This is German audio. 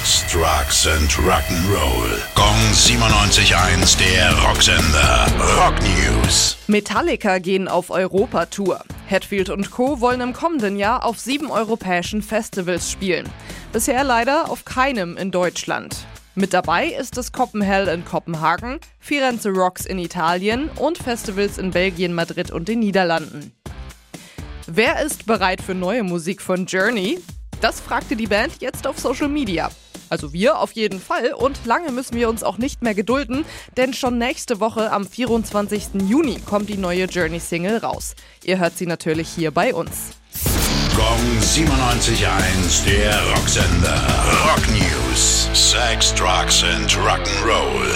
Sex, Drugs and Rock'n'Roll. Gong 97.1, der Rocksender. Rock News. Metallica gehen auf Europa-Tour. Hatfield und Co. wollen im kommenden Jahr auf sieben europäischen Festivals spielen. Bisher leider auf keinem in Deutschland. Mit dabei ist es Copenhell in Kopenhagen, Firenze Rocks in Italien und Festivals in Belgien, Madrid und den Niederlanden. Wer ist bereit für neue Musik von Journey? Das fragte die Band jetzt auf Social Media. Also wir auf jeden Fall und lange müssen wir uns auch nicht mehr gedulden, denn schon nächste Woche am 24. Juni kommt die neue Journey-Single raus. Ihr hört sie natürlich hier bei uns. Gong 97.1, der Rocksender. Rock News. Sex, Drugs and Rock'n'Roll.